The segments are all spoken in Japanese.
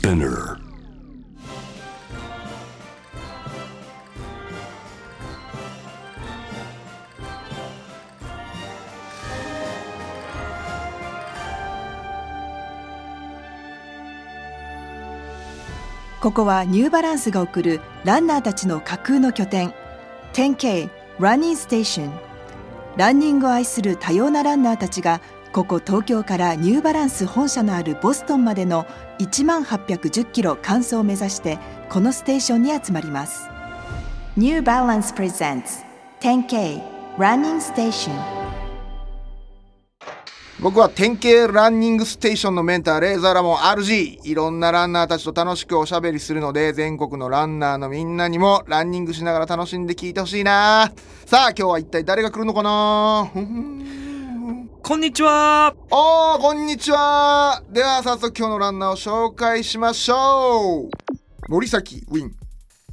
Spinner. ここはニューバランスが送るランナーたちの架空の拠点 10K ランニングステーションランニングを愛する多様なランナーたちがここ東京からニューバランス本社のあるボストンまでの1万810キロ完走を目指してこのステーションに集まります。ニューバランスプレゼンツ 10K ランニングステーション僕は典型ランニングステーションのメンターレーザーラモン RG いろんなランナーたちと楽しくおしゃべりするので全国のランナーのみんなにもランニングしながら楽しんで聞いてほしいな。さあ今日は一体誰が来るのかな？こんにちは。おーこんにちは。では早速今日のランナーを紹介しましょう。森崎ウィン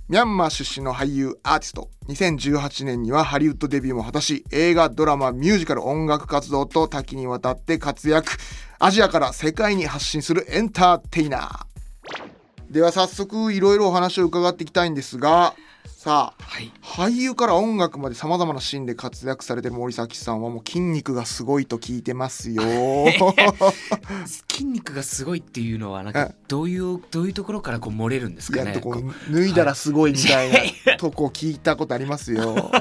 ミャンマー出身の俳優アーティスト。2018年にはハリウッドデビューも果たし映画ドラマミュージカル音楽活動と多岐にわたって活躍。アジアから世界に発信するエンターテイナー。では早速いろいろお話を伺っていきたいんですがさあ、はい。俳優から音楽までさまざまなシーンで活躍されてる森崎さんはもう筋肉がすごいと聞いてますよ。筋肉がすごいっていうのはなんえかどういうどういうところからこう漏れるんですかね？脱いだらすごいみたいはいなとこ聞いたことありますよ。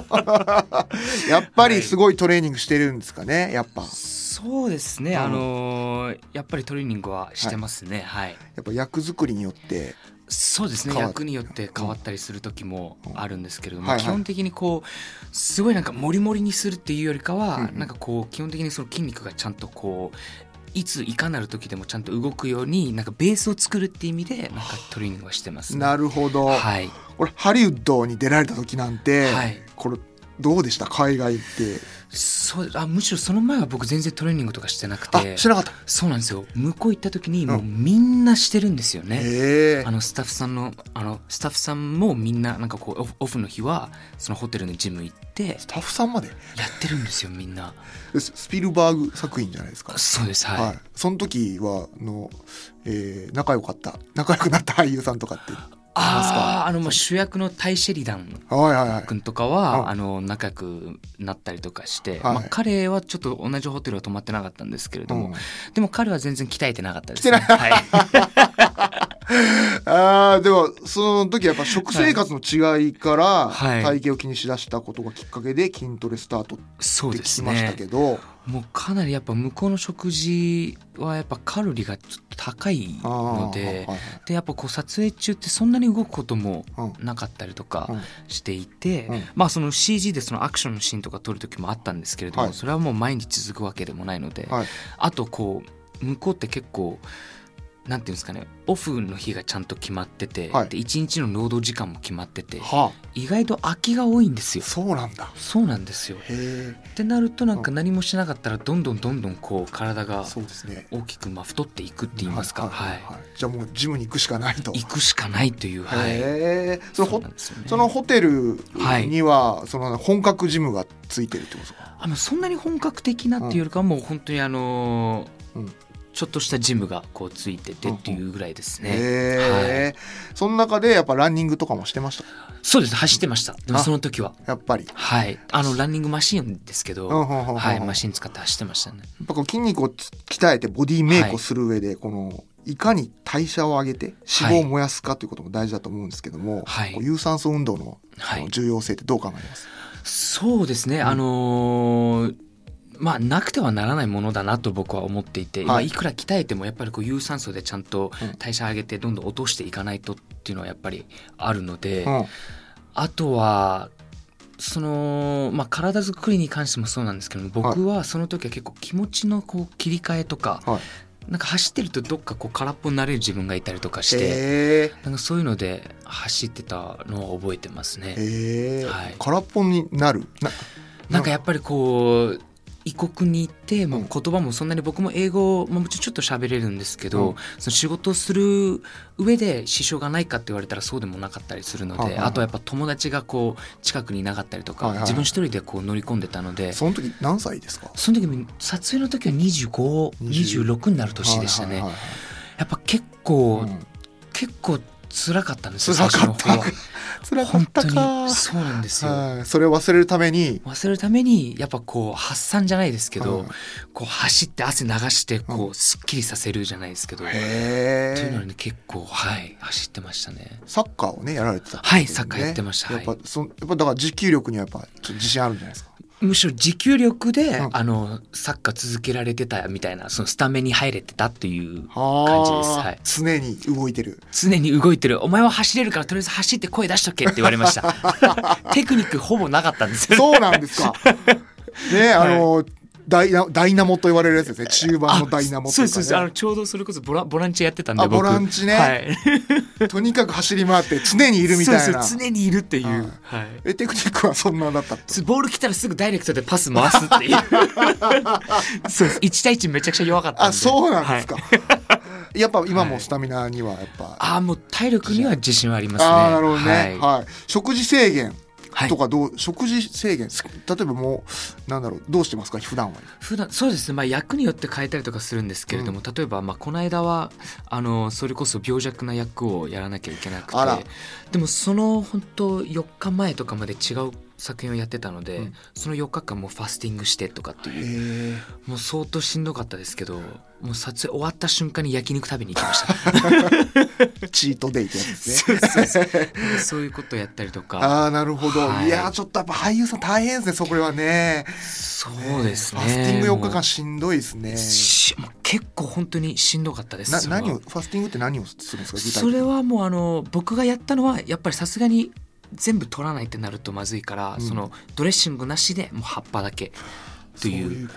やっぱりすごいトレーニングしてるんですかねやっぱ。そうですね、うん。あのーやっぱりトレーニングはしてますね。はい、やっぱ役作りによってそうですね。役によって変わったりする時もあるんですけれども、うんはいはい。基本的にこうすごいなんかモリモリにするっていうよりかは、うんうん。なんかこう基本的にその筋肉がちゃんとこういついかなる時でもちゃんと動くようになんかベースを作るっていう意味でなんかトレーニングはしてます、ね、なるほど、はい。これハリウッドに出られた時なんて、はい。これどうでした？海外ってそうあむしろその前は僕全然トレーニングとかしてなくあて知らなかった。そうなんですよ。向こう行った時にもうみんなしてるんですよね、へえ。あのスタッフさんのあのスタッフさんもみんななんかこうオフの日はそのホテルのジム行って。スタッフさんまで？やってるんですよみんな。ススピルバーグ作品じゃないですか？そうですはい、はい、その時はあの、えー仲良かった。仲良くなった俳優さんとかってあかああのまあ主役のタイ・シェリダン君とかは、うんあの仲良くなったりとかして、はい。まあ、彼はちょっと同じホテルは泊まってなかったんですけれども、うん。でも彼は全然鍛えてなかったです、ね、はいでもその時やっぱ食生活の違いからはい。体型を気にしだしたことがきっかけで筋トレスタートって聞きましたねけど、もうかなりやっぱ向こうの食事はやっぱカロリーがちょっと高いのではいはいでやっぱこう撮影中ってそんなに動くこともうんなかったりとかうん。していて、うん。まあその CG でそのアクションのシーンとか撮る時もあったんですけれども、はい。それはもう毎日続くわけでもないので、はい。あとこう向こうって結構なんていうんですかねオフの日がちゃんと決まってて、はい。で1日の労働時間も決まってては意外と空きが多いんですあよ。そうなんだ。そうなんですよ。へえ。ってなるとなんか何もしなかったらどんどんどんどんこう体がそうですね。大きくまあ太っていくって言いますか、はいじゃあもうジムに行くしかないと。行くしかないという、はい、そのね。そのホテルには、その本格ジムがついてるってことですか？あのそんなに本格的なっていうよりかはもう本当にあのーうんちょっとしたジムがこうついててっていうぐらいですね、その中でやっぱランニングとかもしてました？そうです。走ってました。でもあその時は。やっぱり。はい。あのランニングマシンですけど、うんうんうんうん。はい。マシン使って走ってましたね。やっぱこう筋肉をつ鍛えてボディメイクをする上で、このいかに代謝を上げて脂肪を燃やすかということも大事だと思うんですけども、はい。有酸素運動の重要性ってどう考えます、そうですね、あのーまあなくてはならないものだなと僕は思っていて、はい。まあいくら鍛えてもやっぱりこう有酸素でちゃんとうん。代謝上げてどんどん落としていかないとっていうのはやっぱりあるので、うん。あとはその、まあ、体作りに関してもそうなんですけども僕はその時は結構気持ちのこう切り替えとか、はい。なんか走ってるとどっかこう空っぽになれる自分がいたりとかして、なんかそういうので走ってたのは覚えてますね。はい。空っぽになる？ななんかやっぱりこう異国に行って、もううん。言葉もそんなに僕も英語、まあ、もちろんちょっと喋れるんですけど、うん。その仕事をする上で支障がないかって言われたらそうでもなかったりするので、はいはいはい。あとやっぱ友達がこう近くにいなかったりとか、はいはい自分一人でこう乗り込んでたので。その時何歳ですか？その時撮影の時は2526になる年でしたね、はいはいはいやっぱ結構、はいうん。結構辛かったんですよ辛かった。辛かっ本当たかにそうなんですよ。はい。それを忘れるために。忘れるためにやっぱこう発散じゃないですけど、はい。こう走って汗流してこううすっきりさせるじゃないですけど、っていうのに結構はい走ってましたね。サッカーをねやられてた、はいサッカーやってました。やっぱ、はいそやっぱだから持久力にはやっぱ自信あるんじゃないですか？むしろ持久力で、うん。あのサッカー続けられてたみたいなそのスタメンに入れてたっていう感じです。はい。常に動いてる。常に動いてる。お前は走れるからとりあえず走って声出しとけって言われました。テクニックほぼなかったんですよそうなんですか。ねあの、ダイナダイナモと言われるやつですね。中盤のダイナモとね、そうですそうです。あのちょうどそれこそボラボランチやってたんでボランチね。はい。とにかく走り回って常にいるみたいな。そうです常にいるっていう、はい。テクニックはそんなだったとボール来たらすぐダイレクトでパス回すっていう。そうです。1対1めちゃくちゃ弱かったんで。あそうなんですか、はい。やっぱ今もスタミナにはやっぱ、ああもう体力には自信はありますね。ああなるほどね、ははい。い食事制限。はいとかどう、食事制限例えばもうなんだろうどうしてますか？普段は。普段そうですね、まあ、役によって変えたりとかするんですけれども、例えば、まあ、この間はあのそれこそ病弱な役をやらなきゃいけなくてでもその本当4日前とかまで違う作品をやってたので、うん。その4日間もうファスティングしてとかっていう。へもう相当しんどかったですけどもう撮影終わった瞬間に焼肉食べに行きました。え チートデイってやつですね。そういうことやったりとか。ああなるほど、はい。い、やーちょっとやっぱ俳優さん大変ですねそこはね。そうですね。ファスティング4日間しんどいですね。しもう結構本当にしんどかったです。何をファスティングって何をするんですかそに。れはもうあの僕がやったのはやっぱりさすがに全部取らないってなるとまずいから、うん。そのドレッシングなしでもう葉っぱだけ。という。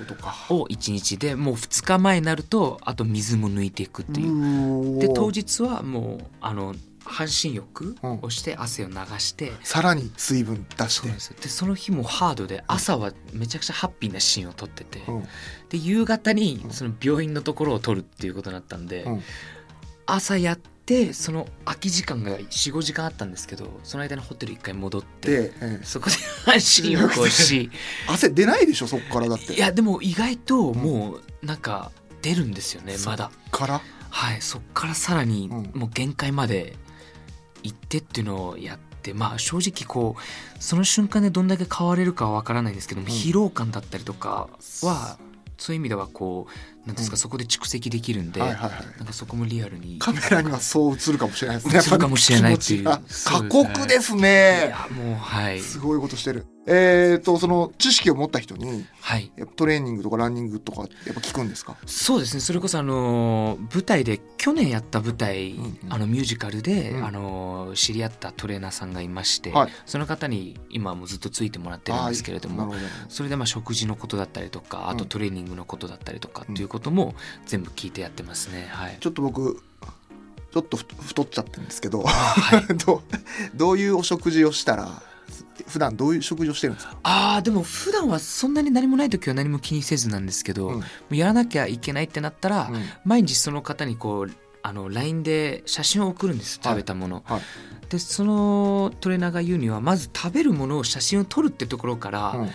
を1日でもう2日前になるとあと水も抜いていくっていう。うで当日はもうあの半身浴うん。をして汗を流して、さらに水分出して。ですよ。でその日もハードで朝はめちゃくちゃハッピーなシーンを撮ってて、うん。で夕方にうん。その病院のところを撮るっていうことになったんで、うん。朝やってその空き時間が45時間あったんですけどその間にホテル一回戻ってで、ええ。そこで半身浴をし 汗出ないでしょそっからだって。いやでも意外ともうなんか出るんですよねまだ。から？はいそっからさらにうん。もう限界まで行ってっていうのをやってまあ正直こうその瞬間でどんだけ変われるかはわからないんですけども、うん疲労感だったりとかはそういう意味ではこうなんですか、うん。そこで蓄積できるんで、はいはいはい。なんかそこもリアルに。カメラにはそう映るかもしれないですね。映るかもしれないっていう。過そうですね。酷ですいねやもうはい。すごいことしてる。えっ、とその知識を持った人にはい。やっぱトレーニングとかランニングとかやっぱ聞くんですか？そうですね。それこそあの舞台で去年やった舞台、うんうん。あのミュージカルで、うん。あの知り合ったトレーナーさんがいまして、はい。その方に今もずっとついてもらってるんですけれどもそれでまあ食事のことだったりとかあとうんトレーニングのことだったりとかっていうことも全部聞いてやってますね。はい。ちょっと僕ちょっとふ太っちゃってるんですけど、はい。どうどういうお食事をしたら普段どういう食事をしてるんですか、あーでも普段はそんなに何もない時は何も気にせずなんですけど、うん。もうやらなきゃいけないってなったら、うん。毎日その方にこうあの LINE で写真を送るんですはい食べたもの、はい。でそのトレーナーが言うにはまず食べるものを写真を撮るってところから、うん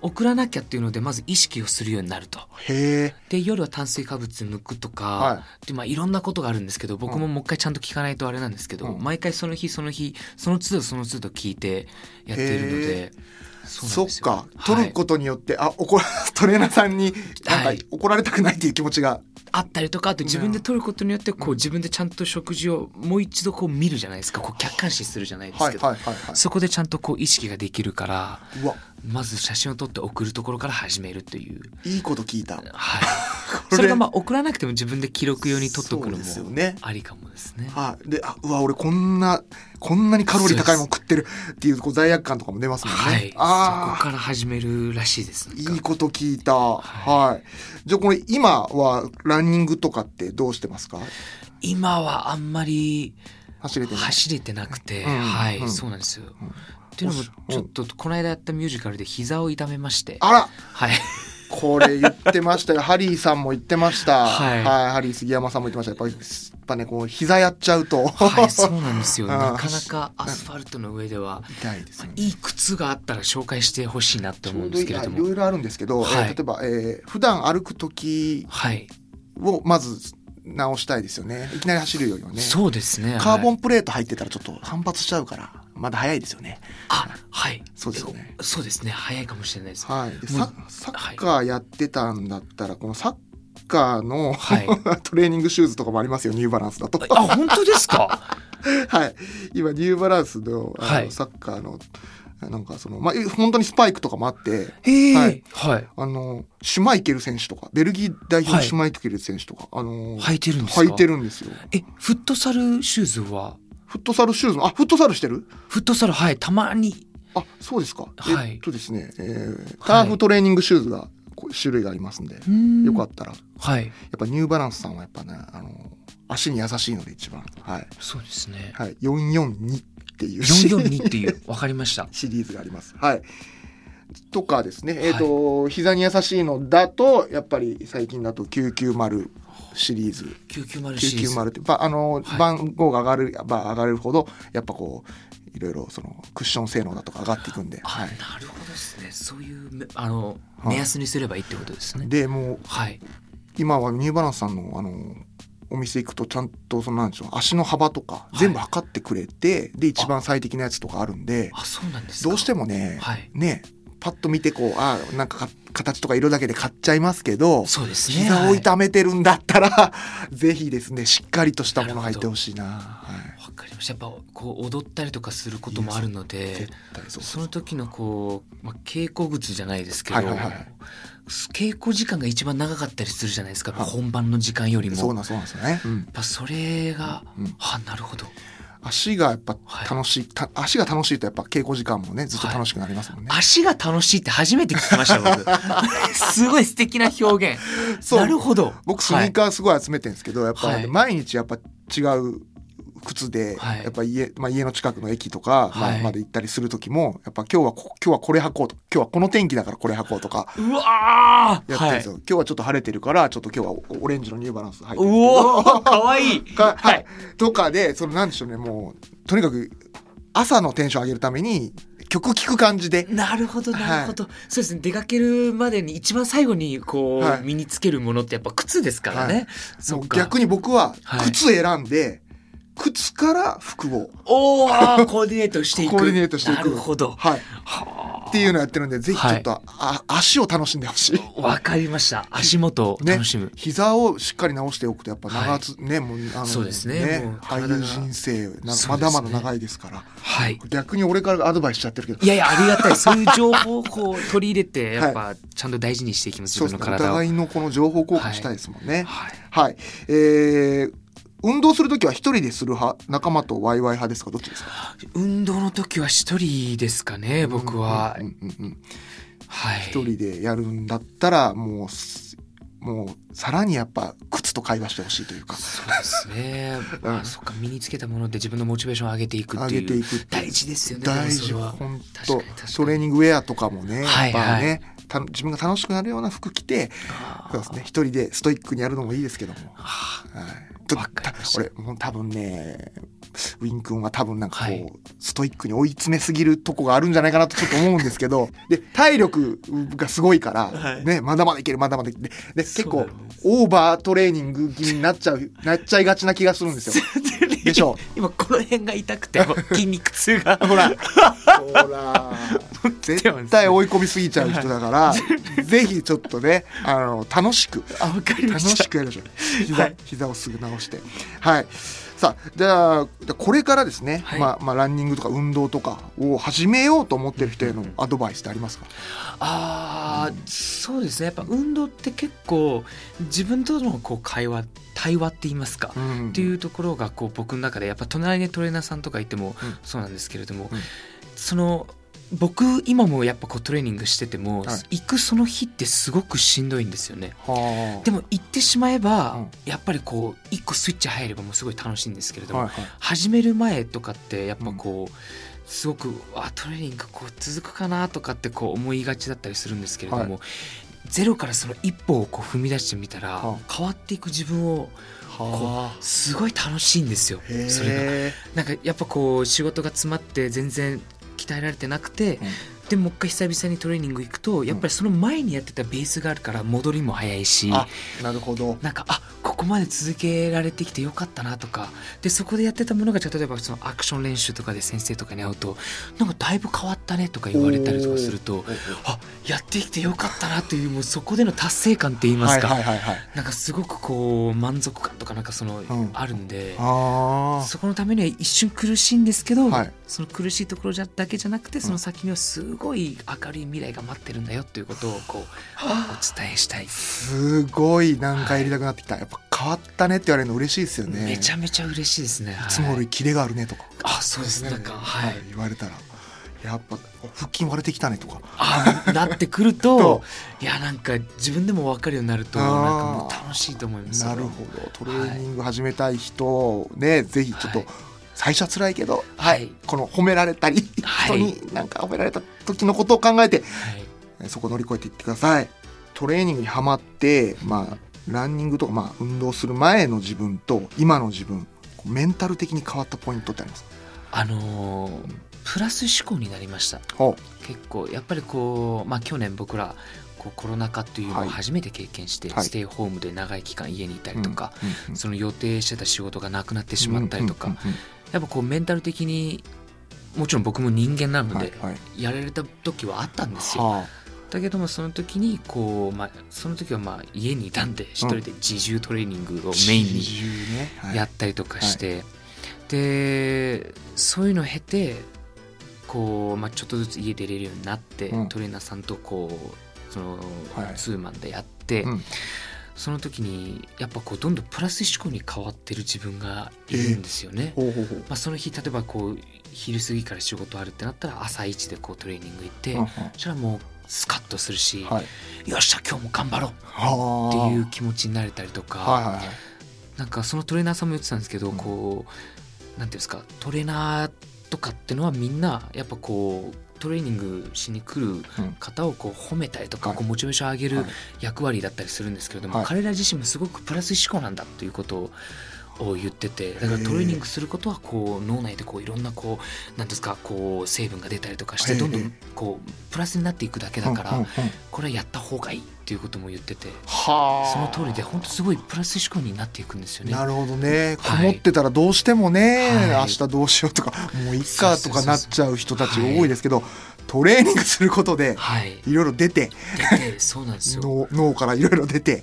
送らなきゃっていうのでまず意識をするようになると。で夜は炭水化物抜くとか、はい。でまあ、いろんなことがあるんですけど僕ももう一回ちゃんと聞かないとあれなんですけど、うん。毎回その日その日その都度その都度聞いてやっているのでそっか。取ることによって、あ怒ら トレーナーさんになんかはい。怒られたくないっていう気持ちが、あったりとかあと自分で取ることによってこううん。自分でちゃんと食事をもう一度こう見るじゃないですか。こう客観視するじゃないですはいけど、はいはいはい。そこでちゃんとこう意識ができるからうわまず写真を撮って送るところから始めるという、いいこと聞いたはい、こそれがまあ送らなくても自分で記録用に撮っとくのそうですよもねありかもですね。はい、であうわ俺こんなこんなにカロリー高いもん食ってるっていうこう罪悪感とかも出ますもんね。はい、そこあから始めるらしいです。いいこと聞いた。はい。じゃあこれ今はランニングとかってどうしてますか？今はあんまり走れて。走れてなくて、うんはい、うんそうなんですよ。んっていうのもうんちょっとこの間やったミュージカルで膝を痛めまして、あらはい、これ言ってましたよ。ハリーさんも言ってました。はいハリー杉山さんも言ってました。やっぱりやっぱねこう膝やっちゃうと、はい、そうなんですよ。なかなかアスファルトの上では。痛いですよね。いい靴があったら紹介してほしいなって思うんですけれども。いろいろあるんですけど、はいえー例えば、えー普段歩く時はい。をまず直したいですよねいきなり走るよりはねそうですねカーボはいンプレート入ってたらちょっと反発しちゃうからまだ早いですよね。あはい。そうですよね。そうですね。早いかもしれないです。はい。ササッカーやってたんだったらこのサッカーの、はい。トレーニングシューズとかもありますよニューバランスだと。あ本当ですか？はい。今ニューバランスのあの、はい。サッカーのなんかそのまあ本当にスパイクとかもあってへえははい。い、あのシュマイケル選手とかベルギー代表シュマイケル選手とか、あの履いてるんですか？履いてるんですよ。えフットサルシューズはフットサルシューズもあフットサルしてる？フットサルはいたまに。あそうですか、はい。えっとですね、えーターフトレーニングシューズが種類がありますんで、よかっったら。やはい。っぱニューバランスさんはやっぱねあの足に優しいので一番。はい、そうですね。はい、442っていう。シリーズ442っていう。わかりました。シリーズがあります。はい。とかですね。えっ、と、膝に優しいのだとやっぱり最近だと990シリーズ。990シリーズ。990って、まあ、あの、はい。番号が上がる、まあ、上がるほどやっぱこういろいろそのクッション性能だとか上がっていくんで、あ、はい、なるほどですね。そういうめあのはい。目安にすればいいってことですね。でもうはい。今はニューバランスさんのあのお店行くとちゃんとそのなんでしょう足の幅とか全部測ってくれて、で一番最適なやつとかあるんであそうなんですか。どうしてもね、はい。ねパッと見てこうあなんかか形とか色だけで買っちゃいますけどそうですね。膝を痛めてるんだったら、ぜひですねしっかりとしたもの入ってほしいな。はい。わかりました。やっぱこう踊ったりとかすることもあるのでその時のこう、まあ、稽古靴じゃないですけど、はいはいはい。稽古時間が一番長かったりするじゃないですか、はい。本番の時間よりも。そうなんそうなんですよね。うん。やっぱそれが、うん。あなるほど足がやっぱはい。楽しい、た足が楽しいとやっぱ稽古時間もねずっと楽しくなりますもんね。足が楽しいって初めて聞きました僕。すごい素敵な表現。そう。なるほど。僕スニーカーすごい集めてるんですけど、やっぱはい。毎日やっぱ違う靴で、はい。やっぱ家,、まあ、家の近くの駅とか、まあはい。まで行ったりする時もやっぱ今日はこ今日はこれ履こうと今日はこの天気だからこれ履こうとかうわやってるんですよ、今日はちょっと晴れてるからちょっと今日はオオレンジのニューバランス履いてるおーかわいい。かはい、とかでそのなんでしょうねもうとにかく朝のテンション上げるために曲聴く感じで。なるほどなるほど、そうですね。出かけるまでに一番最後にこう、はい。身につけるものってやっぱ靴ですからね、はい。そう逆に僕ははい。靴選んで、靴から服をおおコーディネートしていく。コーディネートしていく。なるほど。はい。はっていうのやってるんでぜひちょっと、あ足を楽しんでほしい。あわかりました。足元をね。楽しむ、膝をしっかり直しておくとやっぱ長つ、ねもうあのそうですね。もう俳優人生まだまだ長いですから。はい。逆に俺からアドバイスしちゃってるけど。いやいやありがたい。そういう情報をこう取り入れてやっぱ ちゃんと大事にしていきます、そうですね。お自分の体を。互いのこの情報交換したいですもんね。はい。はい、えー運動するときは一人でする派？仲間とワイワイ派ですか？どっちですか？運動の時は一人ですかね僕は、うんうんうんうん。はい。一人でやるんだったらもうすもうさらにやっぱ靴と会話してほしいというか。そうですね、まあ、そっか身につけたもので自分のモチベーションを上げていくっ上ていうげていく大事ですよね大事本当。トレーニングウェアとかもね、はいやっぱね、た自分が楽しくなるような服着てそうですね。一人でストイックにやるのもいいですけども、あはい、ちょわかりました。俺もう多分ねウィン君は多分なんかこう、はい。ストイックに追い詰めすぎるとこがあるんじゃないかなとちょっと思うんですけどで体力がすごいから、はい。ね、まだまだいけるまだまだいける。でで結構オーバートレーニング気味になっちゃうなっちゃいがちな気がするんですよ。でしょ。今この辺が痛くてもう 筋肉痛が。ほら、ほら、絶対追い込みすぎちゃう人だから、ぜひちょっとね、あの楽しく、あわかりま楽した。しくやりましょう。膝、はい。膝をすぐ直して、はい。さあ、じゃあこれからですね、はい。まあまあランニングとか運動とかを始めようと思ってる人へのアドバイスってありますか？あーそうですね。やっぱ運動って結構自分とのこう会話対話って言いますか、うん。っていうところがこう僕の中でやっぱ隣にトレーナーさんとかいてもうん。そうなんですけれども、うん。その僕今もやっぱこうトレーニングしてても、はい。行くその日ってすごくしんどいんですよね。はあ。でも行ってしまえば、うん。やっぱりこう一個スイッチ入ればもうすごい楽しいんですけれども、はいはい。始める前とかってやっぱこう、すごくあトレーニングこう続くかなとかってこう思いがちだったりするんですけれども、はゼロからその一歩をこう踏み出してみたら、は変わっていく自分をはすごい楽しいんですよ。それが。え。なんかやっぱこう仕事が詰まって全然鍛えられてなくて、でもう一回久々にトレーニング行くとやっぱりその前にやってたベースがあるから戻りも早いし、あ、なるほど。なんかあここまで続けられてきてよかったなとか。でそこでやってたものがじゃあ例えばそのアクション練習とかで先生とかに会うとなんかだいぶ変わったねとか言われたりとかするとあやってきてよかったなというもうそこでの達成感って言いますか、はいはいはいはい。なんかすごくこう満足感とかなんかその、ん。あるんで。あそこのためには一瞬苦しいんですけど、はい。その苦しいところじゃだけじゃなくてその先にはすごい明るい未来が待ってるんだよっていうことをこうお伝えしたい、ーすごいなんかやりたくなってきた、やっぱ変わったねって言われるの嬉しいですよね。めちゃめちゃ嬉しいですね。いつもよはい。りキレがあるねとか、あそうですなんかはい。言われたら。やっぱ腹筋割れてきたねとか。あなってくると と。いやなんか自分でも分かるようになるとなんかもう楽しいと思います。なるほど。トレーニング始めたい人ね、ぜひちょっと、はい最初は辛いけど、はい。この褒められたり、はい。人になんか褒められた時のことを考えてはい。えそこ乗り越えていってください。トレーニングにはまってまあランニングとか、まあ、運動する前の自分と今の自分メンタル的に変わったポイントってあります？かあのープラス思考になりました。ほ結構やっぱりこうまあ去年僕らこうコロナ禍っていうのをはい。初めて経験して、はい。ステイホームで長い期間家にいたうりとか、うんうんその予定してた仕事がなくなってしまったりとか、やっぱこうメンタル的にもちろん僕も人間なので、はいはい。やられた時はあったんですよ。はだけどもその時にこう、まあ、その時はまあ家にいたんで一人で自重トレーニングをあメインにやったりとかして、でそういうのを経てこう、まあ、ちょっとずつ家出れるようになって、うん。トレーナーさんとこうその、はい。ツーマンでやって、うんその時にやっぱこうどんどんプラス思考に変わってる自分がいるんですよね。ほうほうほう。まあ、その日例えばこう昼過ぎから仕事あるってなったら朝一でこうトレーニング行って、そしたらもうスカッとするし、はい。よっしゃ今日も頑張ろうはっていうあ気持ちになれたりとか、はいはいはい。なんかそのトレーナーさんも言ってたんですけど、うん。こうなんていうんですかトレーナーとかってのはみんなやっぱこうトレーニングしに来るうん方をこう褒めたりとか、はい。こうモチベーション上げるはい役割だったりするんですけれども、はい。彼ら自身もすごくプラス思考なんだということをを言っててだからトレーニングすることはこう脳内でこういろんなこうなんですかこう成分が出たりとかしてええどんどんこうプラスになっていくだけだから、これはやった方がいいっていうことも言っててはあ。その通りで本当すごいプラス思考になっていくんですよね。なるほどね。こはい。もってたらどうしてもね、はい。明日どうしようとかもういっかとかなっちゃう人たちが多いですけど、トレーニングすることではい、いろいろ出て出てそうなんですよ。脳脳からいろいろ出て、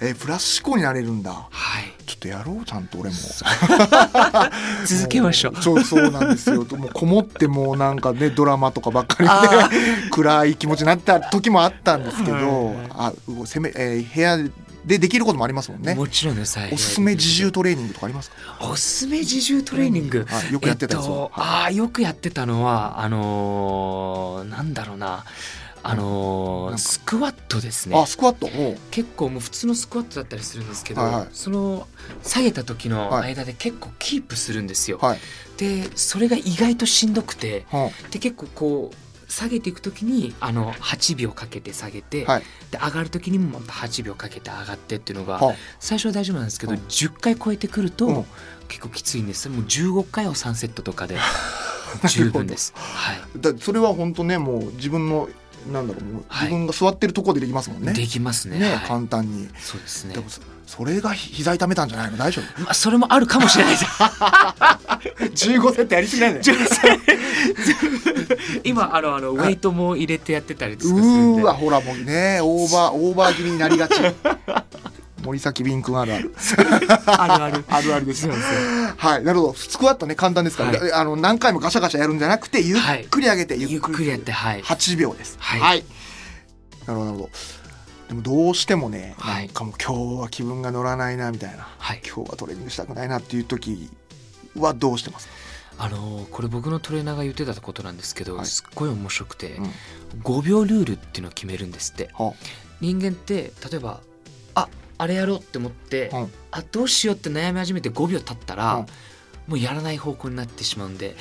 えープラス思考になれるんだ。はい、ちょっとやろうちゃんと俺も。続けましょう。もそうそうなんですよ。もうこもってもうなんかねドラマとかばっかりあで暗い気持ちになった時もあったんですけど、はい。あうせめ、えー部屋でできることもありますもんね。もちろんです。はい。おすすめ自重トレーニングとかありますか？おすすめ自重トレーニング。はいよくやってたやつを。えっと、はい。ああよくやってたのはあのーなんだろうな。あのースクワットですあねスクワット？結構もう普通のスクワットだったりするんですけど、はいはい。その下げた時のはい。間で結構キープするんですよ、はい、でそれが意外としんどくてはで結構こう下げていく時にあの8秒かけて下げて、はい。で上がる時にもまた8秒かけて上がってっていうのが最初は大丈夫なんですけど、うん。10回超えてくると、うん。結構きついんです。もう15回を3セットとかで 十分です。はい。だそれは本当ねもう自分のなんだろうもうはい自分が座ってるところでできますもんね。できますねね、はい簡単に。そうですねでもそそれがひ膝痛めたんじゃないの？大丈夫？ま あ、それもあるかもしれないです ?15 セットやりすぎないんだよ。今あのあのウェイトも入れてやってたりとうかするんでーわほらもうねオーバーオーバー気味になりがち。森崎ビン君あるある。あるある。あるあるです。よはい。なるほど。スクワットね。簡単ですから、はい。あの何回もガシャガシャやるんじゃなくてゆっくり上げて、ゆっくりやってはい。8秒です。はい。なるほどなるほど。でもどうしてもね、はい。なんかもう今日は気分が乗らないなみたいな、はい。今日はトレーニングしたくないなっていう時はどうしてますか？あのーこれ僕のトレーナーが言ってたことなんですけど、はい。すっごい面白くて、うん。5秒ルールっていうのを決めるんですって。は人間って例えばああれやろうって思って、うんあどうしようって悩み始めて5秒経ったら、うんもうやらない方向になってしまうんで。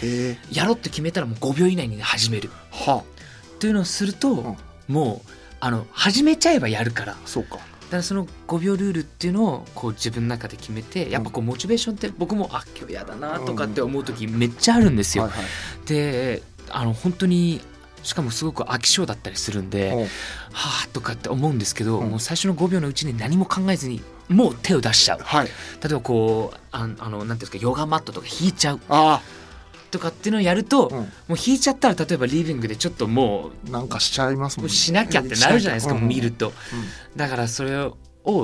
やろうって決めたらもう5秒以内に始める。はっていうのをすると、ん。もうあの始めちゃえばやるから。だそうか。からその5秒ルールっていうのをこう自分の中で決めてやっぱこうモチベーションって僕もあ今日やだなとかって思う時めっちゃあるんですよ。であの本当にしかもすごく飽き性だったりするんで、う。んはあとかって思うんですけど、うん。もう最初の5秒のうちに何も考えずにもう手を出しちゃう。はい。例えばこうああのなんていうんですかヨガマットとか引いちゃう。あとかっていうのをやると、あ、うん。もう引いちゃったら例えばリビングでちょっともなんかしちゃいますもんうしなきゃってなるじゃないですか、うん見るとうんだからそれを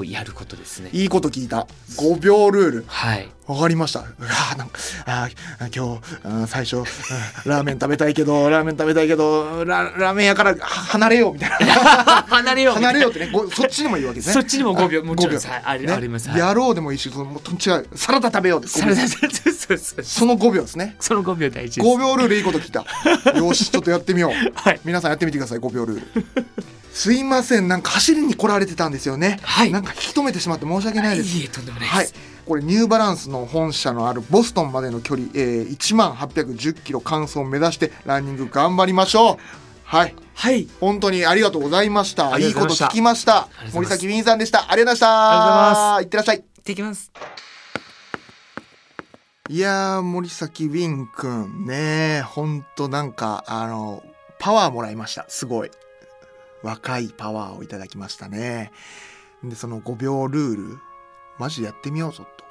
やることですね。いいこと聞いた。5秒ルール。はい。わかりました。うわーなんかあー今日あー最初ラーメン食べたいけど ラーメン食べたいけどララーメン屋からは離れようみたいな。離れよう。離れようってねごそっちにもいいわけですね。そっちにも5秒あもちろん。5秒。はいありね。あります。はい。やろうでもいいしそのもうと違う。サラダ食べようってそれそうそうそう。その5秒ですね。その5秒大事です。5秒ルールいいこと聞いた。よしちょっとやってみよう。はい。皆さんやってみてください5秒ルール。すいません。なんか走りに来られてたんですよね。はい。なんか引き止めてしまって申し訳ないです。いいえとんでもないはい。これニューバランスの本社のあるボストンまでの距離、えー、1万810キロ完走を目指してランニング頑張りましょう。はい。はい。本当にありがとうございました。いいこと聞きました。森崎ウィンさんでした。ありがとうございました。ありがとうございます。いってらっしゃい。行ってきます。いやー森崎ウィンくんねほんとなんかあのパワーもらいました。すごい若いパワーをいただきましたね。でその5秒ルールマジでやってみようちょっと。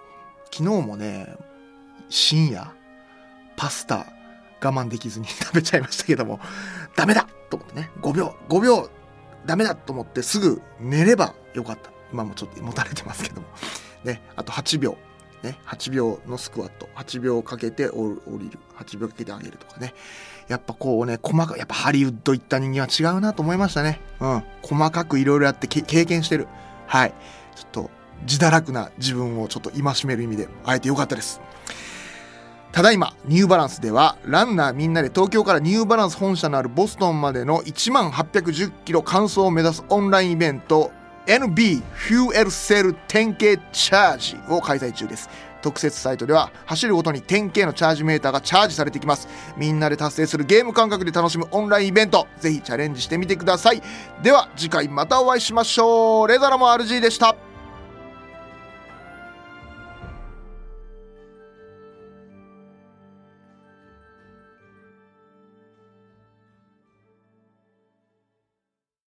昨日もね深夜パスタ我慢できずに 食べちゃいましたけどもダメだと思ってね。5秒5秒ダメだと思ってすぐ寝ればよかった。今もちょっともたれてますけども。ねあと8秒。ね、8秒のスクワット8秒かけて降りる8秒かけて上げるとかね。やっぱこうね細かやっぱハリウッド行った人間は違うなと思いましたね。うん。細かくいろいろやって経験してる。はい。ちょっと自堕落な自分をちょっと戒める意味で会えてよかったです。ただいまニューバランスではランナーみんなで東京からニューバランス本社のあるボストンまでの1万810キロ完走を目指すオンラインイベント NB フューエルセル 10K チャージを開催中です。特設サイトでは走るごとに 10K のチャージメーターがチャージされてきます。みんなで達成するゲーム感覚で楽しむオンラインイベントぜひチャレンジしてみてください。では次回またお会いしましょう。レザラも RG でした。